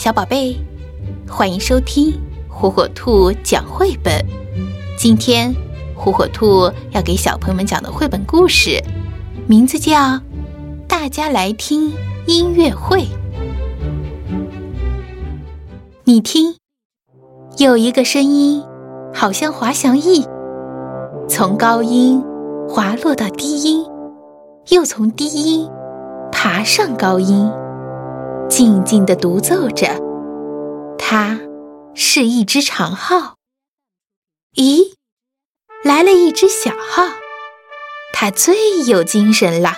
小宝贝，欢迎收听火火兔讲绘本。今天，火火兔要给小朋友们讲的绘本故事，名字叫《大家来听音乐会》。你听，有一个声音，好像滑翔翼，从高音滑落到低音，又从低音爬上高音。静静地独奏着，它是一只长号。咦，来了一只小号，它最有精神了，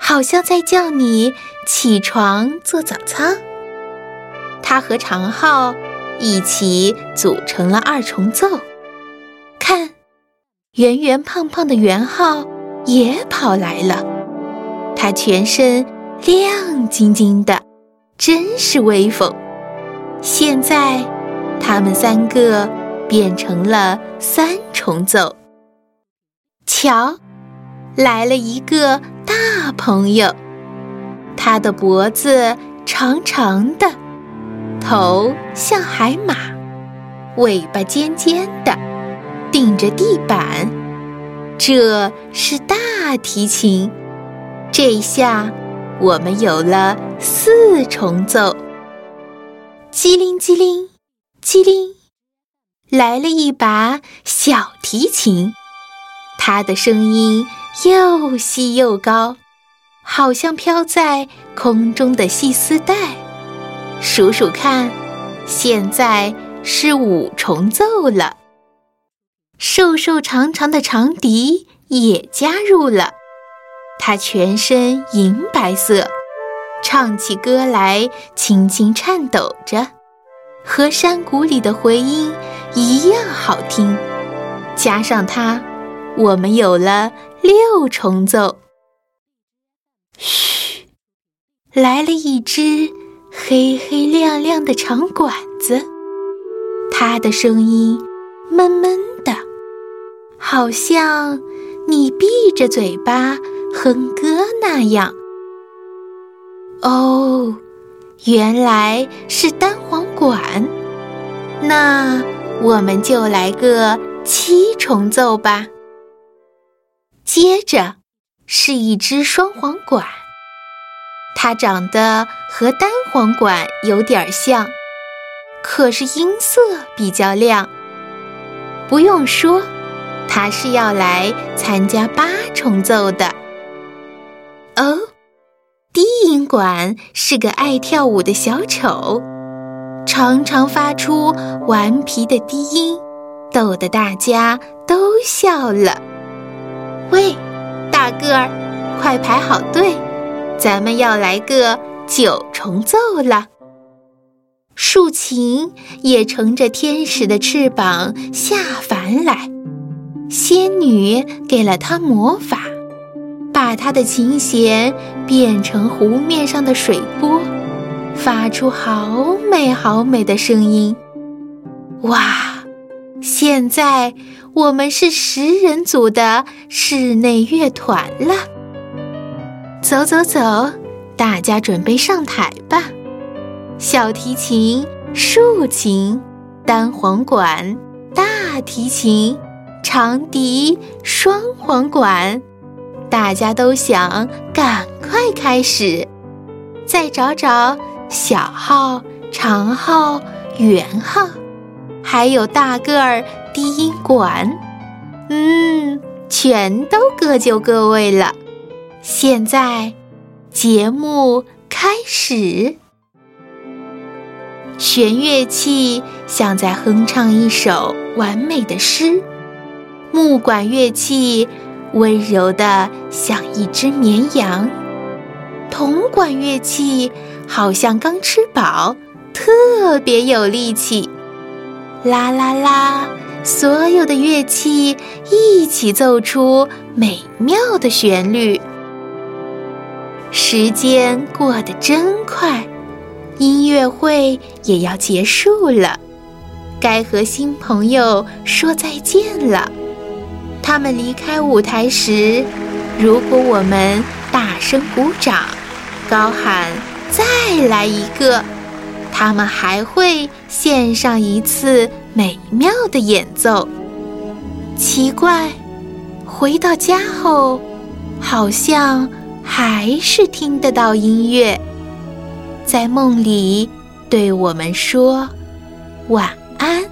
好像在叫你起床做早操。它和长号一起组成了二重奏。看，圆圆胖胖的圆号也跑来了，它全身。亮晶晶的，真是威风！现在，他们三个变成了三重奏。瞧，来了一个大朋友，他的脖子长长的，头像海马，尾巴尖尖的，顶着地板。这是大提琴，这下。我们有了四重奏，机灵机灵机灵，来了一把小提琴，它的声音又细又高，好像飘在空中的细丝带。数数看，现在是五重奏了。瘦瘦长长的长笛也加入了。它全身银白色，唱起歌来轻轻颤抖着，和山谷里的回音一样好听。加上它，我们有了六重奏。嘘，来了一只黑黑亮亮的长管子，它的声音闷闷的，好像你闭着嘴巴。哼歌那样，哦，原来是单簧管。那我们就来个七重奏吧。接着是一支双簧管，它长得和单簧管有点像，可是音色比较亮。不用说，它是要来参加八重奏的。哦，低音管是个爱跳舞的小丑，常常发出顽皮的低音，逗得大家都笑了。喂，大个儿，快排好队，咱们要来个九重奏了。竖琴也乘着天使的翅膀下凡来，仙女给了他魔法。把他的琴弦变成湖面上的水波，发出好美好美的声音。哇！现在我们是十人组的室内乐团了。走走走，大家准备上台吧。小提琴、竖琴、单簧管、大提琴、长笛、双簧管。大家都想赶快开始，再找找小号、长号、圆号，还有大个儿低音管。嗯，全都各就各位了。现在节目开始，弦乐器像在哼唱一首完美的诗，木管乐器。温柔的像一只绵羊，铜管乐器好像刚吃饱，特别有力气。啦啦啦，所有的乐器一起奏出美妙的旋律。时间过得真快，音乐会也要结束了，该和新朋友说再见了。他们离开舞台时，如果我们大声鼓掌，高喊“再来一个”，他们还会献上一次美妙的演奏。奇怪，回到家后，好像还是听得到音乐，在梦里对我们说晚安。